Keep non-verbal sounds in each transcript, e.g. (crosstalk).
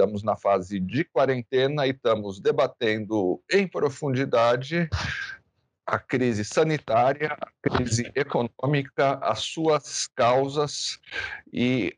estamos na fase de quarentena e estamos debatendo em profundidade a crise sanitária, a crise econômica, as suas causas e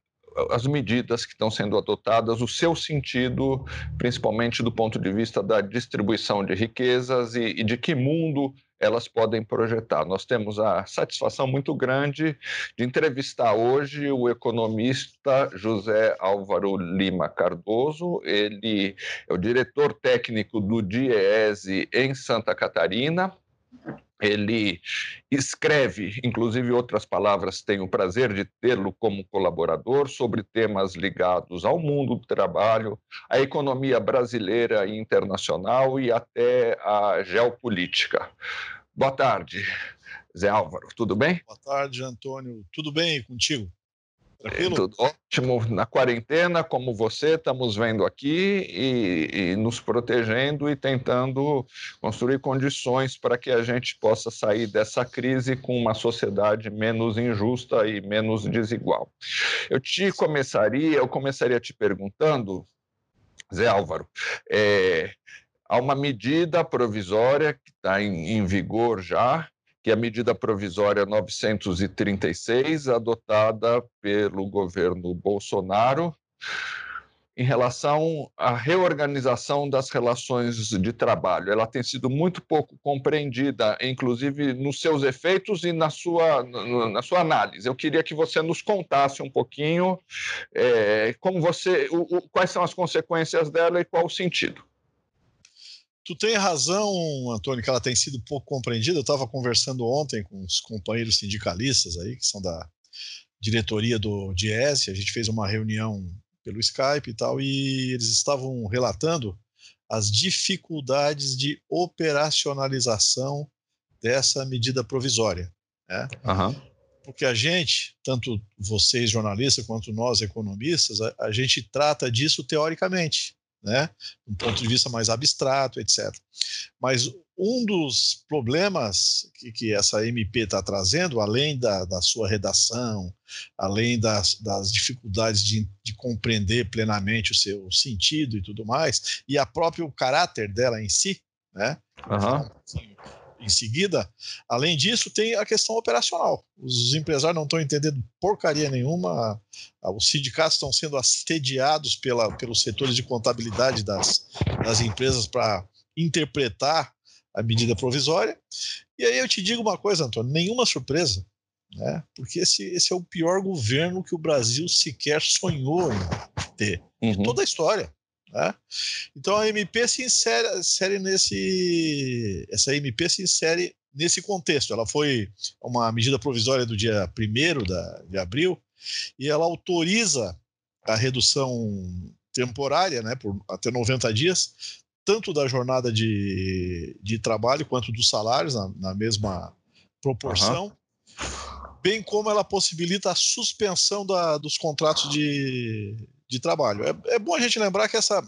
as medidas que estão sendo adotadas, o seu sentido, principalmente do ponto de vista da distribuição de riquezas e, e de que mundo elas podem projetar. Nós temos a satisfação muito grande de entrevistar hoje o economista José Álvaro Lima Cardoso. Ele é o diretor técnico do DIEESE em Santa Catarina. Ele escreve, inclusive outras palavras, tenho o prazer de tê-lo como colaborador sobre temas ligados ao mundo do trabalho, à economia brasileira e internacional e até à geopolítica. Boa tarde, Zé Álvaro, tudo bem? Boa tarde, Antônio. Tudo bem contigo? Tranquilo? Tudo ótimo. Na quarentena, como você, estamos vendo aqui e, e, nos protegendo e tentando construir condições para que a gente possa sair dessa crise com uma sociedade menos injusta e menos desigual. Eu te começaria, eu começaria te perguntando, Zé Álvaro, é, há uma medida provisória que está em, em vigor já, que é a medida provisória 936, adotada pelo governo Bolsonaro, em relação à reorganização das relações de trabalho. Ela tem sido muito pouco compreendida, inclusive nos seus efeitos e na sua, na sua análise. Eu queria que você nos contasse um pouquinho é, como você, o, o, quais são as consequências dela e qual o sentido. Tu tem razão, Antônio, que ela tem sido pouco compreendida. Eu estava conversando ontem com os companheiros sindicalistas aí, que são da diretoria do Diese. A gente fez uma reunião pelo Skype e tal, e eles estavam relatando as dificuldades de operacionalização dessa medida provisória. Né? Uhum. Porque a gente, tanto vocês jornalistas quanto nós economistas, a, a gente trata disso teoricamente né? Um ponto de vista mais abstrato, etc. Mas um dos problemas que, que essa MP está trazendo, além da, da, sua redação, além das, das dificuldades de, de, compreender plenamente o seu sentido e tudo mais, e a próprio caráter dela em si, né? Uhum em seguida. Além disso, tem a questão operacional. Os empresários não estão entendendo porcaria nenhuma, os sindicatos estão sendo assediados pela, pelos setores de contabilidade das, das empresas para interpretar a medida provisória. E aí eu te digo uma coisa, Antônio: nenhuma surpresa. Né? Porque esse, esse é o pior governo que o Brasil sequer sonhou em ter, uhum. de toda a história. Né? Então a MP se insere, insere nesse. Essa MP se insere nesse contexto. Ela foi uma medida provisória do dia 1 de abril e ela autoriza a redução temporária, né, por até 90 dias, tanto da jornada de, de trabalho quanto dos salários, na, na mesma proporção, uhum. Bem como ela possibilita a suspensão da, dos contratos de, de trabalho. É, é bom a gente lembrar que essa,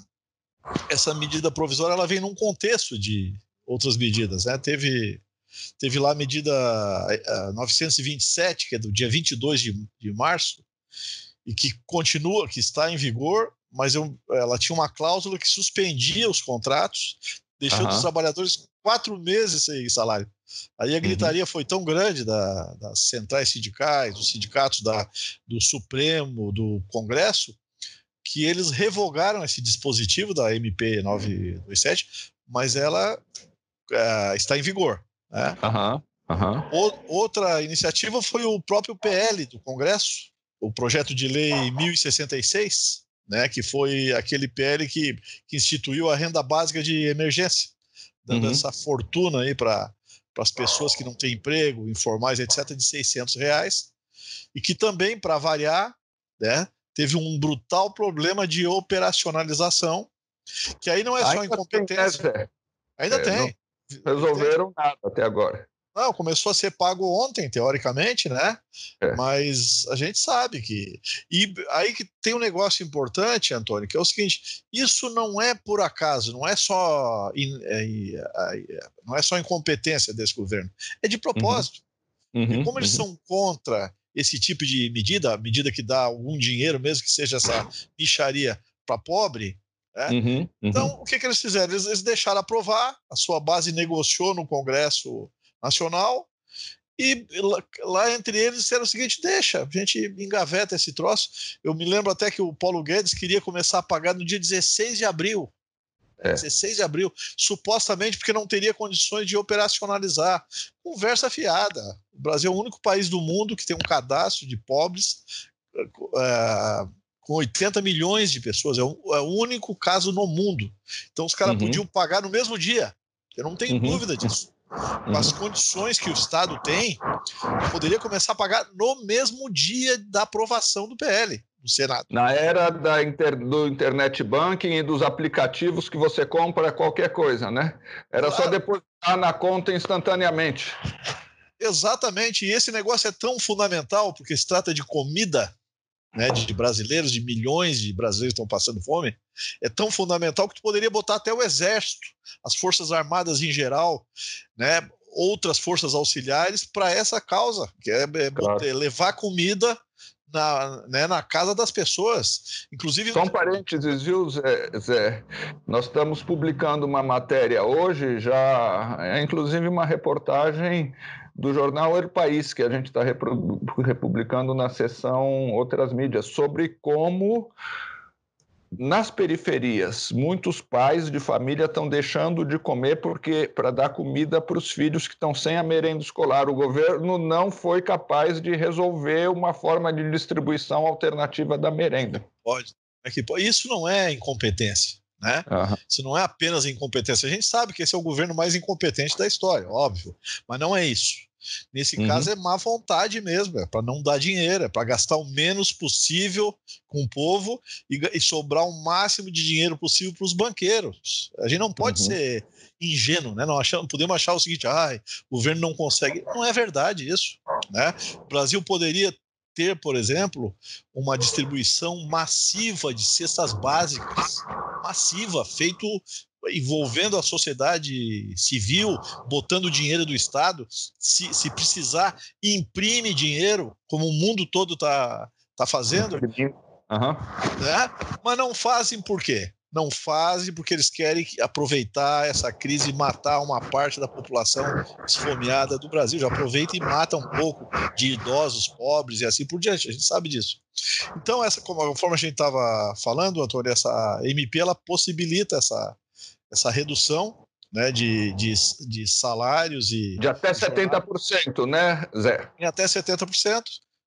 essa medida provisória ela vem num contexto de outras medidas. Né? Teve, teve lá a medida a 927, que é do dia 22 de, de março, e que continua, que está em vigor, mas eu, ela tinha uma cláusula que suspendia os contratos, deixando uhum. os trabalhadores quatro meses sem salário. Aí a uhum. gritaria uhum. foi tão grande da, das centrais sindicais, dos sindicatos da, do Supremo, do Congresso, que eles revogaram esse dispositivo da MP 927, mas ela uh, está em vigor. Né? Uhum, uhum. O, outra iniciativa foi o próprio PL do Congresso, o projeto de lei 1066, né, que foi aquele PL que, que instituiu a renda básica de emergência, dando uhum. essa fortuna aí para as pessoas que não têm emprego, informais, etc., de 600 reais, e que também, para variar, né, teve um brutal problema de operacionalização, que aí não é só Ainda incompetência. Tem, né, Ainda é, tem. resolveram tem. nada até agora. Não, começou a ser pago ontem, teoricamente, né? É. Mas a gente sabe que. E aí que tem um negócio importante, Antônio, que é o seguinte: isso não é por acaso, não é só, in, é, é, não é só incompetência desse governo, é de propósito. Uhum. Uhum, como eles uhum. são contra esse tipo de medida, medida que dá algum dinheiro, mesmo que seja essa micharia para pobre, Né? Uhum, uhum. Então, o que, que eles fizeram? Eles, eles deixaram aprovar, a sua base negociou no Congresso Nacional, e lá, entre eles disseram o seguinte: deixa, a gente engaveta esse troço. Eu me lembro até que o Paulo Guedes queria começar a pagar no dia 16 de abril. É. 16 de abril, supostamente porque não teria condições de operacionalizar. Conversa fiada. O Brasil é o único país do mundo que tem um cadastro de pobres uh, com 80 milhões de pessoas. É, um, é, o único caso no mundo. Então os caras uhum. podiam pagar no mesmo dia. Eu não tenho uhum. dúvida disso com as condições que o Estado tem, poderia começar a pagar no mesmo dia da aprovação do PL no Senado. Na era da inter, do internet banking e dos aplicativos que você compra qualquer coisa, né? Era claro. só depositar na conta instantaneamente. Exatamente, e esse negócio é tão fundamental porque se trata de comida né, de brasileiros, de milhões de brasileiros que estão passando fome, é tão fundamental que tu poderia botar até o exército, as forças armadas em geral, né, outras forças auxiliares para essa causa, que é, é claro. levar comida na, né, na casa das pessoas. Inclusive. Um parênteses, viu, Zé? Zé? Nós estamos publicando uma matéria hoje, já é inclusive uma reportagem do jornal El País, que a gente está republicando na seção Outras Mídias, sobre como nas periferias, muitos pais de família estão deixando de comer porque para dar comida para os filhos que estão sem a merenda escolar. O governo não foi capaz de resolver uma forma de distribuição alternativa da merenda. Pode. É isso não é incompetência. Né? Uhum. Isso não é apenas incompetência. A gente sabe que esse é o governo mais incompetente da história, óbvio, mas não é isso. Nesse uhum. caso é má vontade mesmo, é para não dar dinheiro, é para gastar o menos possível com o povo e, e sobrar o máximo de dinheiro possível para os banqueiros. A gente não pode uhum. ser ingênuo, né? Não achamos, podemos achar o seguinte: ah, o governo não consegue. Não é verdade isso, né? O Brasil poderia ter, por exemplo, uma distribuição massiva de cestas básicas, massiva, feito envolvendo a sociedade civil, botando dinheiro do Estado, se, se precisar, imprime dinheiro, como o mundo todo está tá fazendo. Uhum. Né? Mas não fazem por quê? Não fazem porque eles querem aproveitar essa crise e matar uma parte da população esfomeada do Brasil. Já aproveita e mata um pouco de idosos, pobres e assim por diante. A gente sabe disso. Então, essa, conforme a gente estava falando, Antônio, essa MP ela possibilita essa, essa redução né, de, de, de salários e. De até 70%, né, Zé? Em até 70%.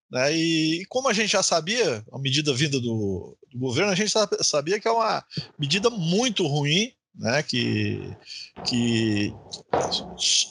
Né, e, e como a gente já sabia, a medida vinda do, do governo, a gente sabia que é uma medida muito ruim, né, que, que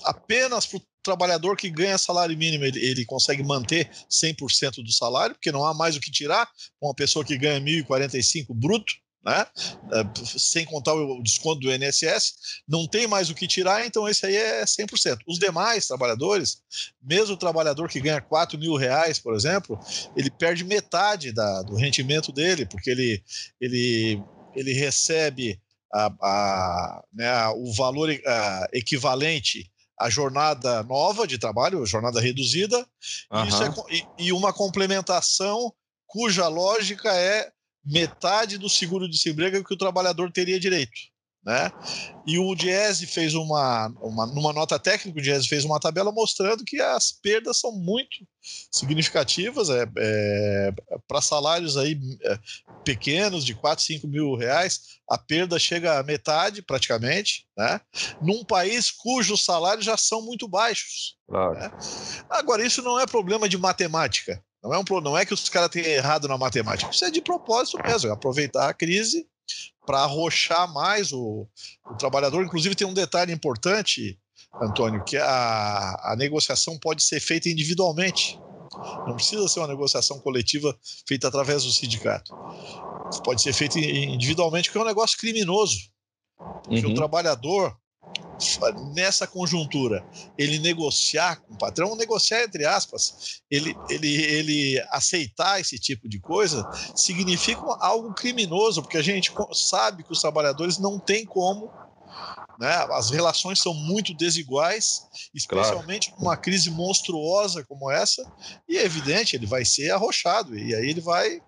apenas para o trabalhador que ganha salário mínimo ele, ele consegue manter 100% do salário, porque não há mais o que tirar. Uma pessoa que ganha 1.045 bruto, né? É, sem contar o desconto do INSS, não tem mais o que tirar, então esse aí é 100%. Os demais trabalhadores, mesmo o trabalhador que ganha 4 mil reais, por exemplo, ele perde metade da, do rendimento dele, porque ele, ele, ele recebe a, a, né, o valor a, equivalente à jornada nova de trabalho, jornada reduzida, uhum. é, e, e uma complementação cuja lógica é metade do seguro-desemprego que o trabalhador teria direito. Né? E o Diese fez uma, uma, numa nota técnica, o Diese fez uma tabela mostrando que as perdas são muito significativas é, é para salários aí é, pequenos de 4, 5 mil reais, a perda chega a metade praticamente, né? num país cujos salários já são muito baixos. Claro. Né? Agora, isso não é problema de matemática. Não é, um, não é que os caras tenham errado na matemática, isso é de propósito mesmo, é aproveitar a crise para arrochar mais o, o, trabalhador. Inclusive, tem um detalhe importante, Antônio, que a, a negociação pode ser feita individualmente. Não precisa ser uma negociação coletiva feita através do sindicato. Pode ser feita individualmente, porque é um negócio criminoso. Porque uhum. o trabalhador nessa conjuntura, ele negociar com o patrão, negociar entre aspas, ele, ele, ele aceitar esse tipo de coisa, significa algo criminoso, porque a gente sabe que os trabalhadores não têm como né? As relações são muito desiguais, especialmente claro. numa crise monstruosa como essa, e é evidente, ele vai ser arrochado, e aí ele vai,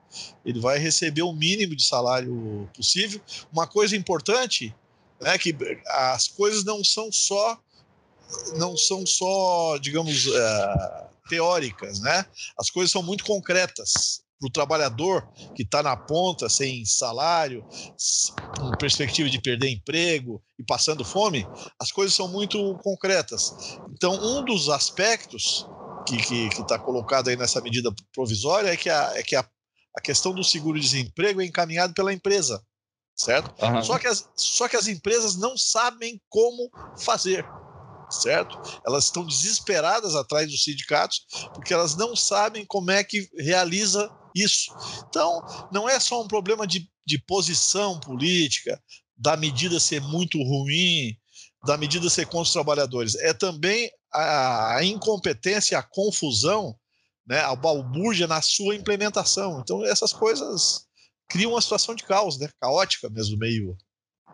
ele vai receber o mínimo de salário possível. Uma coisa importante é que as coisas não são só não são só, digamos, uh, teóricas, né? As coisas são muito concretas para o trabalhador que está na ponta, sem salário, com perspectiva de perder emprego e passando fome, as coisas são muito concretas. Então, um dos aspectos que está colocado aí nessa medida provisória é que, a, é que a, a questão do seguro-desemprego é encaminhado pela empresa, certo? Uhum. Só, que as, só que as empresas não sabem como fazer certo? Elas estão desesperadas atrás dos sindicatos porque elas não sabem como é que realiza isso. Então, não é só um problema de, de posição política, da medida ser muito ruim, da medida ser contra os trabalhadores, é também a, a incompetência, a confusão, né, a balbúrdia na sua implementação. Então, essas coisas criam uma situação de caos, né, caótica mesmo, meio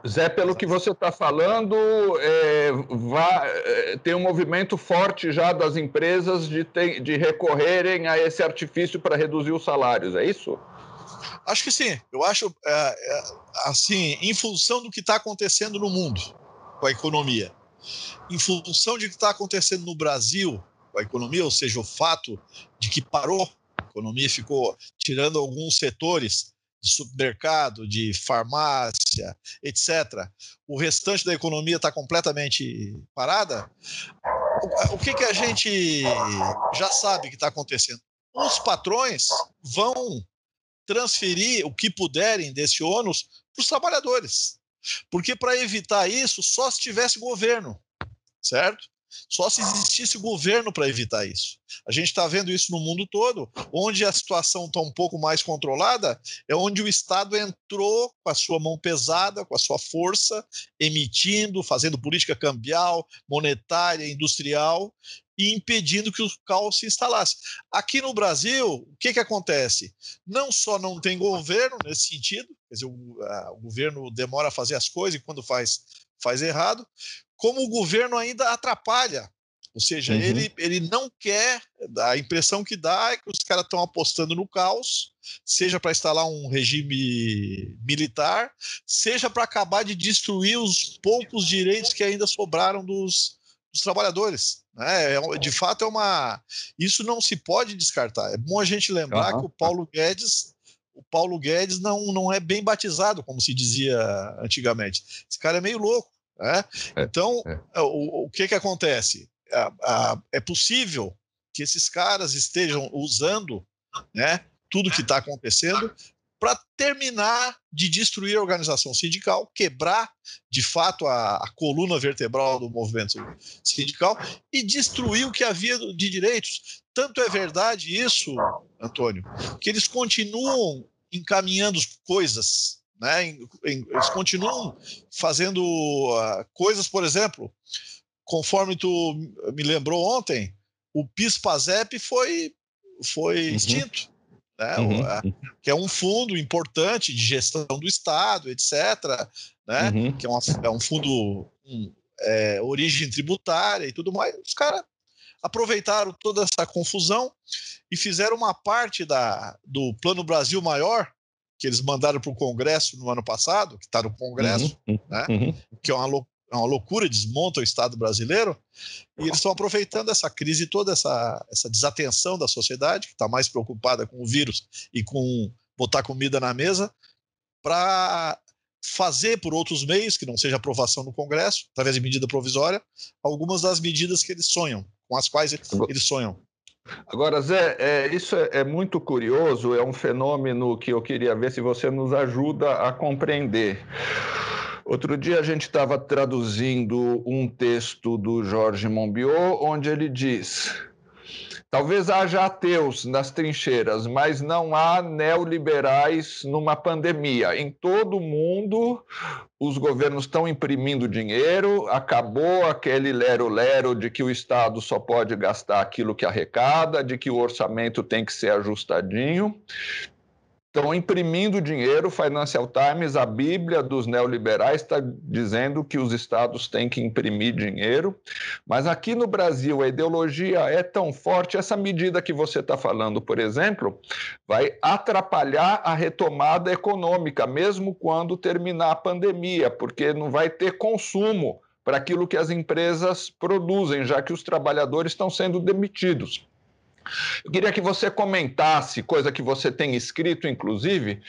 Zé, pelo que você está falando, é, vai, é, tem um movimento forte já das empresas de, ter, de recorrerem a esse artifício para reduzir os salários, é isso? Acho que sim. Eu acho, é, é assim, em função do que está acontecendo no mundo com a economia, em função de que está acontecendo no Brasil com a economia, ou seja, o fato de que parou, a economia ficou tirando alguns setores de supermercado, de farmácia, etc., o restante da economia está completamente parada, o, que, que a gente já sabe que está acontecendo? Os patrões vão transferir o que puderem desse ônus para os trabalhadores. Porque para evitar isso, só se tivesse governo, certo? Só se existisse governo para evitar isso. A gente está vendo isso no mundo todo, onde a situação está um pouco mais controlada, é onde o Estado entrou com a sua mão pesada, com a sua força, emitindo, fazendo política cambial, monetária, industrial e impedindo que o caos se instalasse. Aqui no Brasil, o que, que acontece? Não só não tem governo nesse sentido, quer dizer, o, a, o governo demora a fazer as coisas e quando faz, faz errado, como o governo ainda atrapalha. Ou seja, uhum. ele, ele não quer, a impressão que dá é que os caras estão apostando no caos, seja para instalar um regime militar, seja para acabar de destruir os poucos direitos que ainda sobraram dos, dos trabalhadores. Né? É, de fato, é uma. Isso não se pode descartar. É bom a gente lembrar uhum. que o Paulo Guedes o Paulo Guedes não, não é bem batizado, como se dizia antigamente. Esse cara é meio louco. Né? É, então, é. é. O, o que, que acontece? É possível que esses caras estejam usando né, tudo que está acontecendo para terminar de destruir a organização sindical, quebrar de fato a, a, coluna vertebral do movimento sindical e destruir o que havia de direitos. Tanto é verdade isso, Antônio, que eles continuam encaminhando coisas né? Eles continuam fazendo uh, coisas, por exemplo, conforme tu me lembrou ontem, o PIS-PASEP foi, foi uhum. extinto. Né? Uhum. O, que é um fundo importante de gestão do Estado, etc. Né? Uhum. Que é, uma, é um fundo um, é, origem tributária e tudo mais. Os caras aproveitaram toda essa confusão e fizeram uma parte da, do Plano Brasil Maior, que eles mandaram para o Congresso no ano passado, que está no Congresso, uhum, né? Uhum. que é uma, é uma loucura, desmonta o Estado brasileiro, e eles estão aproveitando essa crise toda, essa, essa desatenção da sociedade, que está mais preocupada com o vírus e com botar comida na mesa, para fazer por outros meios, que não seja aprovação no Congresso, através de medida provisória, algumas das medidas que eles sonham, com as quais eles sonham. Agora, Zé, é, isso é, é, muito curioso, é um fenômeno que eu queria ver se você nos ajuda a compreender. Outro dia a gente estava traduzindo um texto do Jorge Monbiot, onde ele diz: Talvez haja ateus nas trincheiras, mas não há neoliberais numa pandemia. Em todo o mundo, os governos estão imprimindo dinheiro, acabou aquele lero-lero de que o Estado só pode gastar aquilo que arrecada, de que o orçamento tem que ser ajustadinho. Estão imprimindo dinheiro. Financial Times, a Bíblia dos neoliberais, está dizendo que os estados têm que imprimir dinheiro. Mas aqui no Brasil, a ideologia é tão forte, essa medida que você está falando, por exemplo, vai atrapalhar a retomada econômica, mesmo quando terminar a pandemia, porque não vai ter consumo para aquilo que as empresas produzem, já que os trabalhadores estão sendo demitidos. Eu queria que você comentasse, coisa que você tem escrito, inclusive,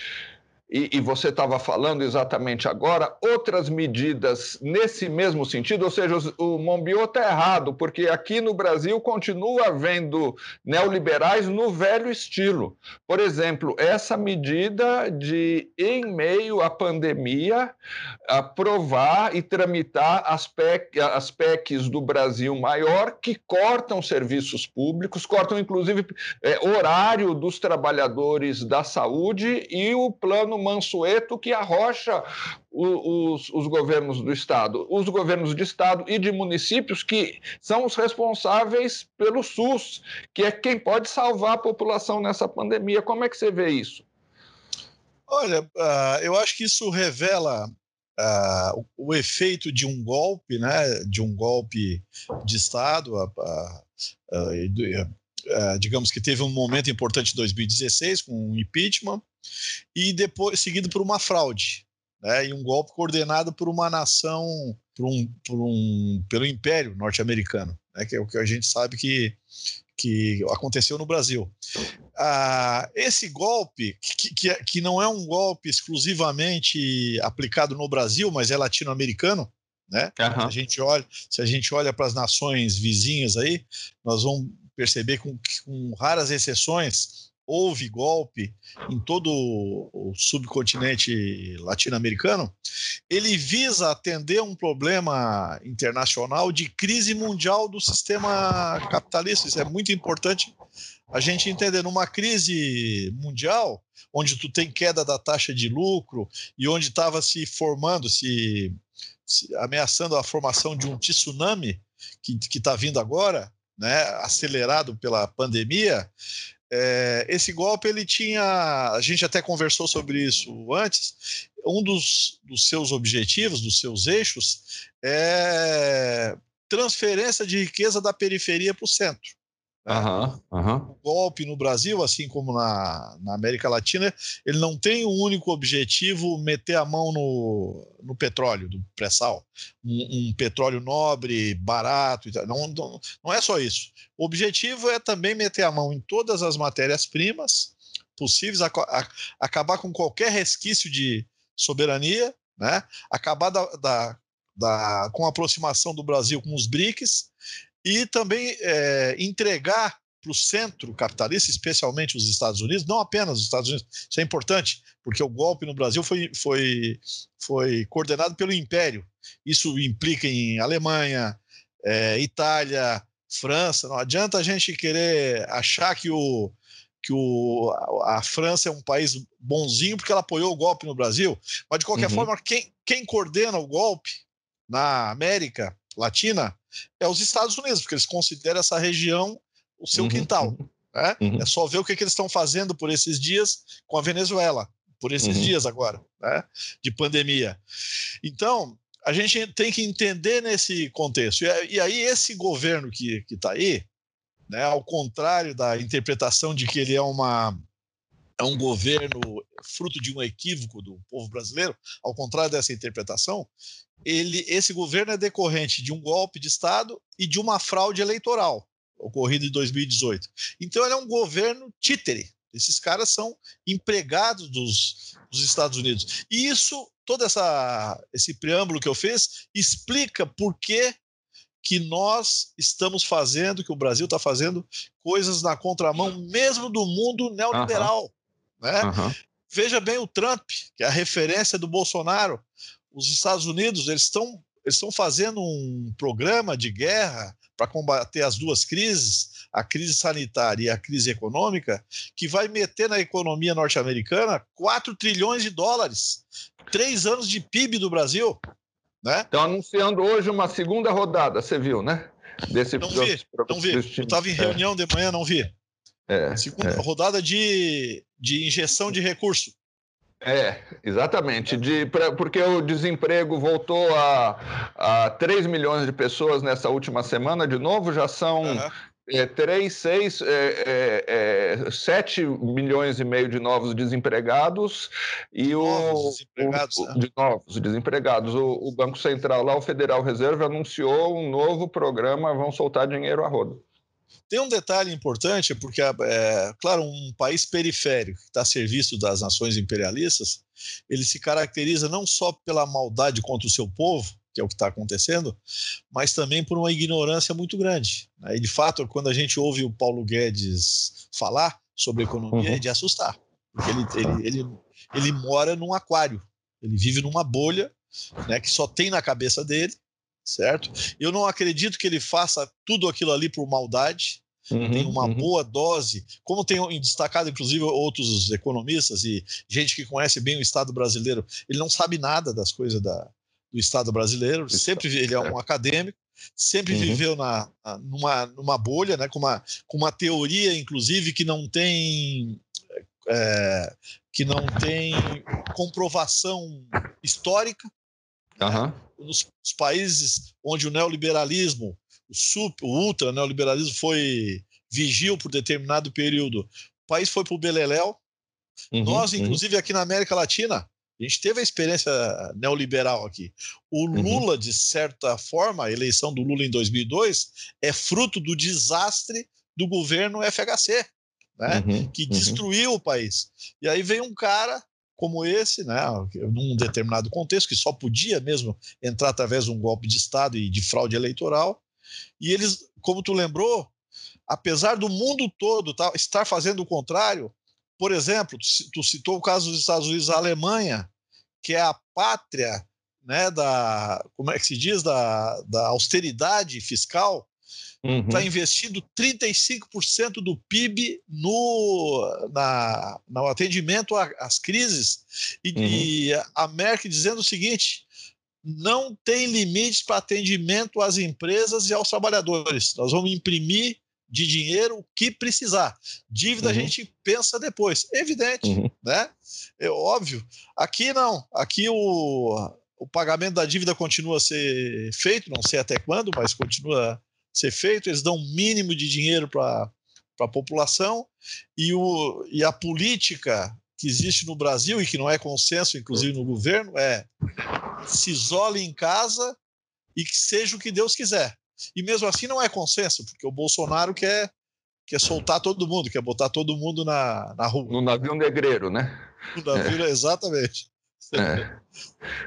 e, e você estava falando exatamente agora, outras medidas nesse mesmo sentido, ou seja, o Monbiot está errado, porque aqui no Brasil continua havendo neoliberais no velho estilo. Por exemplo, essa medida de, em meio à pandemia, aprovar e tramitar as, PEC, as PECs do Brasil maior que cortam serviços públicos, cortam inclusive é, horário dos trabalhadores da saúde e o plano governo mansueto que arrocha os, os, governos do Estado, os governos de Estado e de municípios que são os responsáveis pelo SUS, que é quem pode salvar a população nessa pandemia. Como é que você vê isso? Olha, uh, eu acho que isso revela uh, o, o, efeito de um golpe, né, de um golpe de Estado, uh, digamos que teve um momento importante em 2016 com o um impeachment, e depois seguido por uma fraude, né, e um golpe coordenado por uma nação, por um, por um, pelo Império norte-americano, né, que é o que a gente sabe que, que aconteceu no Brasil. Ah, esse golpe, que, que, que não é um golpe exclusivamente aplicado no Brasil, mas é latino-americano, né? Uhum. A gente olha, se a gente olha para as nações vizinhas aí, nós vamos perceber com, com raras exceções houve golpe em todo o subcontinente latino-americano, ele visa atender um problema internacional de crise mundial do sistema capitalista. Isso é muito importante a gente entender. Numa crise mundial, onde tu tem queda da taxa de lucro e onde estava se formando, se, se, ameaçando a formação de um tsunami que está vindo agora, né, acelerado pela pandemia, é, esse golpe ele tinha, a gente até conversou sobre isso antes. Um dos, dos seus objetivos, dos seus eixos, é transferência de riqueza da periferia para o centro. Uhum, uhum. O golpe no Brasil, assim como na, na América Latina, ele não tem o um único objetivo meter a mão no, no petróleo, do pré-sal. Um, um, petróleo nobre, barato. Não, não, não é só isso. O objetivo é também meter a mão em todas as matérias-primas possíveis, a, a, acabar com qualquer resquício de soberania, né? acabar da, da, da, com a aproximação do Brasil com os BRICS e também é, entregar para o centro capitalista, especialmente os Estados Unidos, não apenas os Estados Unidos, isso é importante, porque o golpe no Brasil foi, foi, foi coordenado pelo Império. Isso implica em Alemanha, é, Itália, França. Não adianta a gente querer achar que o, que o, a, França é um país bonzinho porque ela apoiou o golpe no Brasil. Mas, de qualquer uhum. forma, quem, quem coordena o golpe na América Latina é os Estados Unidos, porque eles consideram essa região o seu uhum, quintal. Uhum, né? Uhum. É só ver o que, que, eles estão fazendo por esses dias com a Venezuela, por esses uhum. dias agora, né? de pandemia. Então, a gente tem que entender nesse contexto. E, e aí, esse governo que está aí, né, ao contrário da interpretação de que ele é uma é um governo fruto de um equívoco do povo brasileiro, ao contrário dessa interpretação, ele, esse governo é decorrente de um golpe de Estado e de uma fraude eleitoral ocorrida em 2018. Então, ele é um governo títere. Esses caras são empregados dos, dos Estados Unidos. E isso, todo essa, esse preâmbulo que eu fiz, explica por que, que nós estamos fazendo, que o Brasil está fazendo coisas na contramão mesmo do mundo neoliberal. Uhum. Né? Uhum. Veja bem o Trump, que é a referência do Bolsonaro os Estados Unidos eles estão eles estão fazendo um programa de guerra para combater as duas crises, a crise sanitária e a crise econômica, que vai meter na economia norte-americana 4 trilhões de dólares, três anos de PIB do Brasil. Né? Estão anunciando hoje uma segunda rodada, você viu, né? Desse, não vi, não vi. Eu estava em reunião de manhã, não vi. É, Segunda é. rodada de, de injeção de recurso. É, exatamente. De, pra, porque o desemprego voltou a, a 3 milhões de pessoas nessa última semana, de novo, já são uhum. é, 3, 6, é, é, 7 milhões e meio de novos desempregados e o, novos desempregados, o, né? de novos desempregados. O, o Banco Central, lá, o Federal Reserve, anunciou um novo programa, vão soltar dinheiro a rodo. Tem um detalhe importante, porque, é, claro, um país periférico que está a serviço das nações imperialistas, ele se caracteriza não só pela maldade contra o seu povo, que é o que está acontecendo, mas também por uma ignorância muito grande. E, de fato, quando a gente ouve o Paulo Guedes falar sobre economia, uhum. é de assustar. Porque ele, ele, ele, ele mora num aquário, ele vive numa bolha né, que só tem na cabeça dele, certo? Eu não acredito que ele faça tudo aquilo ali por maldade. Uhum, tem uma uhum. boa dose, como tem destacado inclusive outros economistas e gente que conhece bem o Estado brasileiro, ele não sabe nada das coisas da, do Estado brasileiro, sempre ele é um acadêmico, sempre uhum. viveu na, numa, numa bolha, né, com, uma, com uma teoria, inclusive, que não tem é, que não tem comprovação histórica. Uhum nos, nos países onde o neoliberalismo, o, super, o ultra neoliberalismo foi vigil por determinado período, o país foi para o Beleléu. Uhum, Nós, uhum. inclusive, uhum. aqui na América Latina, a gente teve a experiência neoliberal aqui. O uhum. Lula, uhum. de certa forma, a eleição do Lula em 2002 é fruto do desastre do governo FHC, né? Uhum, que destruiu o país. E aí vem um cara como esse, né, num determinado contexto, que só podia mesmo entrar através de um golpe de Estado e de fraude eleitoral. E eles, como tu lembrou, apesar do mundo todo tá, estar fazendo o contrário, por exemplo, tu citou o caso dos Estados Unidos, a Alemanha, que é a pátria né, da, como é que se diz, da, da austeridade fiscal, está uhum. Investindo 35% do PIB no, na, no atendimento às crises. E, uhum. e a Merkel dizendo o seguinte: não tem limites para atendimento às empresas e aos trabalhadores. Nós vamos imprimir de dinheiro o que precisar. Dívida uhum. a gente pensa depois. Evidente, uhum. né? É óbvio. Aqui não. Aqui o, o pagamento da dívida continua a ser feito, não sei até quando, mas continua ser feito, eles dão o mínimo de dinheiro para a população e, o, e a política que existe no Brasil e que não é consenso, inclusive no governo, é se isole em casa e que seja o que Deus quiser. E mesmo assim não é consenso, porque o Bolsonaro quer, quer soltar todo mundo, quer botar todo mundo na, na rua. No navio negreiro, né? No navio, é. exatamente. É.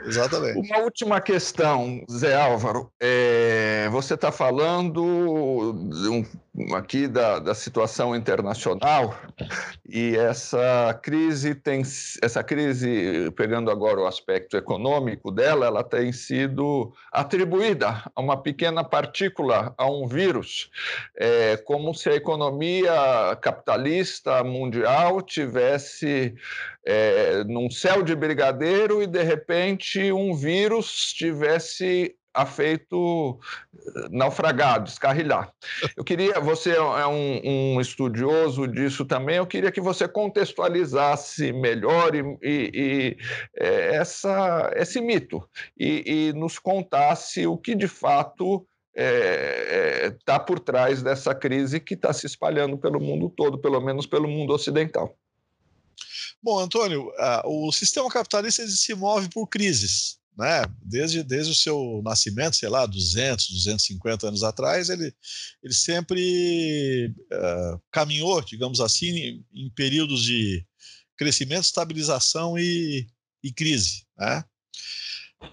Exatamente. Uma última questão, Zé Álvaro. É, você está falando um, aqui da, da situação internacional e essa crise tem essa crise pegando agora o aspecto econômico dela, ela tem sido atribuída a uma pequena partícula, a um vírus, é, como se a economia capitalista mundial tivesse é, num céu de brigadeiro e de repente um vírus tivesse afeito eh, naufragar, descarrilhar. Eu queria, você é um, um, estudioso disso também, eu queria que você contextualizasse melhor e, e, e é, essa, esse mito e, e, nos contasse o que de fato está é, é, tá por trás dessa crise que está se espalhando pelo mundo todo, pelo menos pelo mundo ocidental. Bom, Antônio, o sistema capitalista se move por crises né? Desde, desde o seu nascimento, sei lá, 200, 250 anos atrás, ele, ele sempre uh, caminhou, digamos assim, em, em, períodos de crescimento, estabilização e, e crise, né?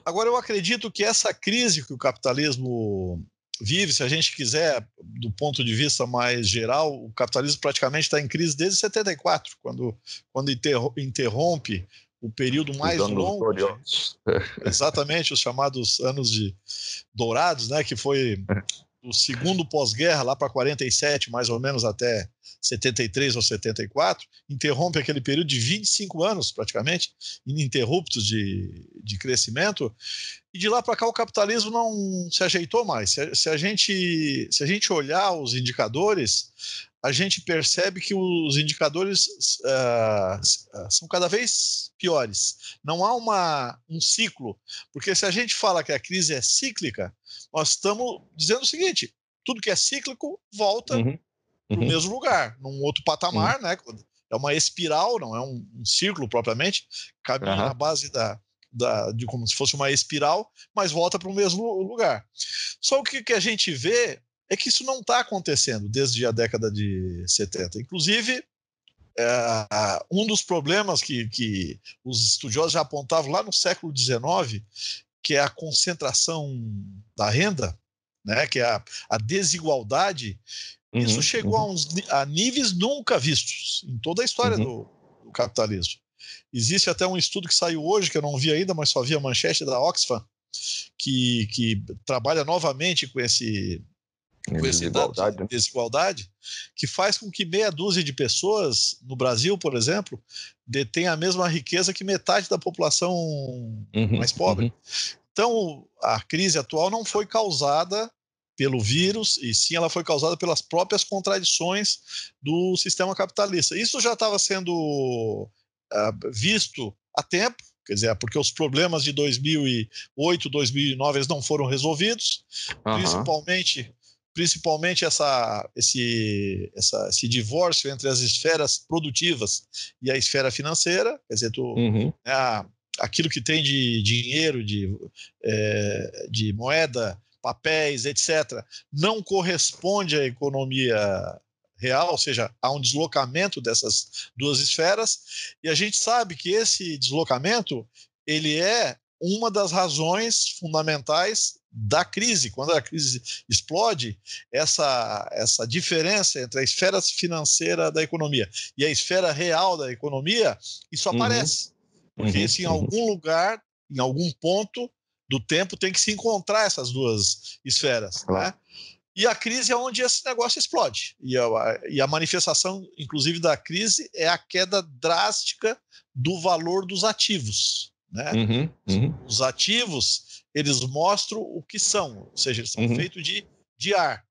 Agora, eu acredito que essa crise que o capitalismo vive, se a gente quiser, do ponto de vista mais geral, o capitalismo praticamente está em crise desde 74, quando, quando interrompe o período mais longo. De, exatamente, os chamados anos de dourados, né, que foi o segundo pós-guerra, lá para 47, mais ou menos até 73 ou 74, interrompe aquele período de 25 anos, praticamente, ininterruptos de, de crescimento, e de lá para cá o capitalismo não se ajeitou mais. Se se a, gente, se a gente olhar os indicadores, a gente percebe que os indicadores uh, são cada vez piores. Não há uma, um ciclo, porque se a gente fala que a crise é cíclica, nós estamos dizendo o seguinte: tudo que é cíclico volta uhum. para o uhum. mesmo lugar, num outro patamar, uhum. né? É uma espiral, não é um, um círculo propriamente, caminha na base da, da, de como se fosse uma espiral, mas volta para o mesmo lugar. Só o que, que a gente vê é que isso não está acontecendo desde a década de 70. Inclusive, é, um dos problemas que, que os estudiosos já apontavam lá no século XIX, que é a concentração da renda, né, que é a, a desigualdade, uhum, isso chegou uhum. a, uns, a níveis nunca vistos em toda a história uhum. do, do, capitalismo. Existe até um estudo que saiu hoje, que eu não vi ainda, mas só vi a manchete da Oxfam, que, que trabalha novamente com esse com esse desigualdade, né? desigualdade, que faz com que meia dúzia de pessoas no Brasil, por exemplo, detenha a mesma riqueza que metade da população uhum, mais pobre. Uhum. Então, a crise atual não foi causada pelo vírus, e sim ela foi causada pelas próprias contradições do sistema capitalista. Isso já estava sendo uh, visto há tempo, quer dizer, porque os problemas de 2008, 2009 eles não foram resolvidos, uhum. principalmente principalmente essa, esse, essa, esse divórcio entre as esferas produtivas e a esfera financeira, quer dizer, tu, uhum. né, aquilo que tem de dinheiro, de, é, de moeda, papéis, etc., não corresponde à economia real, ou seja, há um deslocamento dessas duas esferas, e a gente sabe que esse deslocamento ele é uma das razões fundamentais da crise. Quando a crise explode, essa, essa diferença entre a esfera financeira da economia e a esfera real da economia, isso uhum. aparece. Porque uhum. isso em algum lugar, em algum ponto do tempo, tem que se encontrar essas duas esferas. Né? Claro. Né? E a crise é onde esse negócio explode. E a, e a manifestação, inclusive, da crise é a queda drástica do valor dos ativos. Né? Uhum, uhum. Os ativos, eles mostram o que são, ou seja, eles são uhum. feitos de, de ar.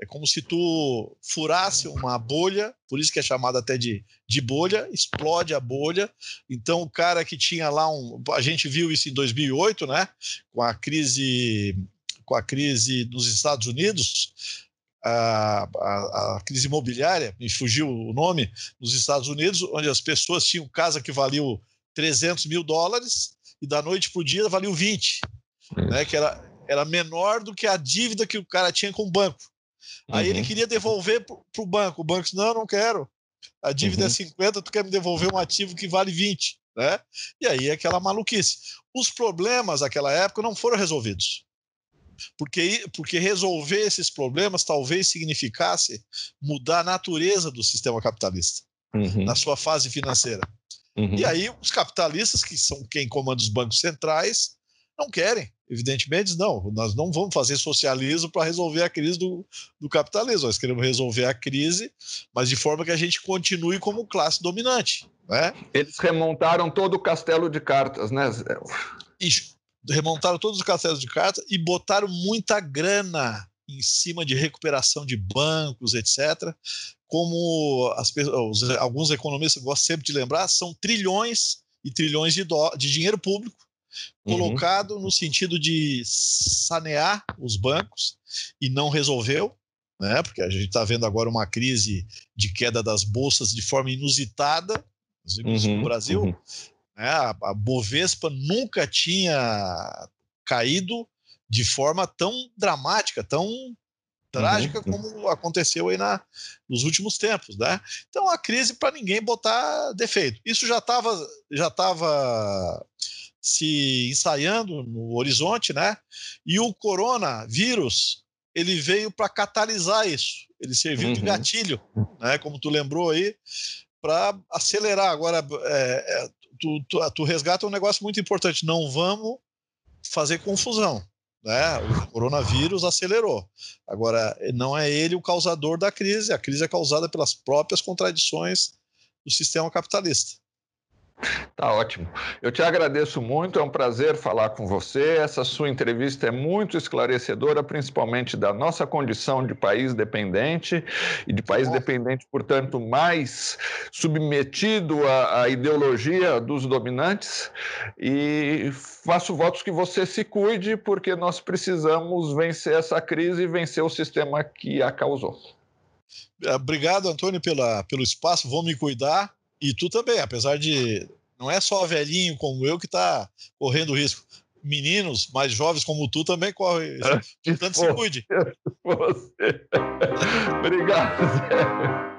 É como se tu furasse uma bolha, por isso que é chamado até de, de bolha, explode a bolha. Então, o cara que tinha lá um. A gente viu isso em 2008, né? Com a crise, com a crise nos Estados Unidos, a, a, a, crise imobiliária, me fugiu o nome, nos Estados Unidos, onde as pessoas tinham casa que valiam 300 mil dólares e da noite para o dia valeu 20, né, que era, era menor do que a dívida que o cara tinha com o banco. Aí uhum. ele queria devolver para o banco. O banco disse: Não, não quero. A dívida é uhum. é 50, tu quer me devolver um ativo que vale 20. Né? E aí é aquela maluquice. Os problemas daquela época não foram resolvidos. Porque, porque resolver esses problemas talvez significasse mudar a natureza do sistema capitalista uhum. na sua fase financeira. Uhum. E aí os capitalistas, que são quem comanda os bancos centrais, não querem. Evidentemente, não. Nós não vamos fazer socialismo para resolver a crise do, do capitalismo. Nós queremos resolver a crise, mas de forma que a gente continue como classe dominante. Né? Eles remontaram todo o castelo de cartas, né, Zé? Isso. Remontaram todos os castelos de cartas e botaram muita grana em cima de recuperação de bancos, etc. Como as, os, alguns economistas gostam sempre de lembrar, são trilhões e trilhões de, do, de dinheiro público uhum. colocado no sentido de sanear os bancos e não resolveu, né? Porque a gente está vendo agora uma crise de queda das bolsas de forma inusitada, uhum, no Brasil. Uhum. Né? A, a Bovespa nunca tinha caído de forma tão dramática, tão trágica uhum. como aconteceu aí na, nos últimos tempos, né? Então a crise para ninguém botar defeito. Isso já estava já tava se ensaiando no horizonte, né? E o coronavírus ele veio para catalisar isso. Ele serviu uhum. de gatilho, né? Como tu lembrou aí, para acelerar. Agora, é, é, tu, tu, tu resgata um negócio muito importante. Não vamos fazer confusão. Né? O coronavírus acelerou. Agora, não é ele o causador da crise, a crise é causada pelas próprias contradições do sistema capitalista. Tá ótimo. Eu te agradeço muito, é um prazer falar com você. Essa sua entrevista é muito esclarecedora, principalmente da nossa condição de país dependente e de país dependente, portanto, mais submetido à, à ideologia dos dominantes. E faço votos que você se cuide, porque nós precisamos vencer essa crise e vencer o sistema que a causou. Obrigado, Antônio, pela, pelo espaço. Vou me cuidar. E tu também, apesar de não é só velhinho como eu que está correndo risco. Meninos mais jovens como tu também correm. Portanto, (laughs) se cuide. (laughs) (laughs) Obrigado, Zé.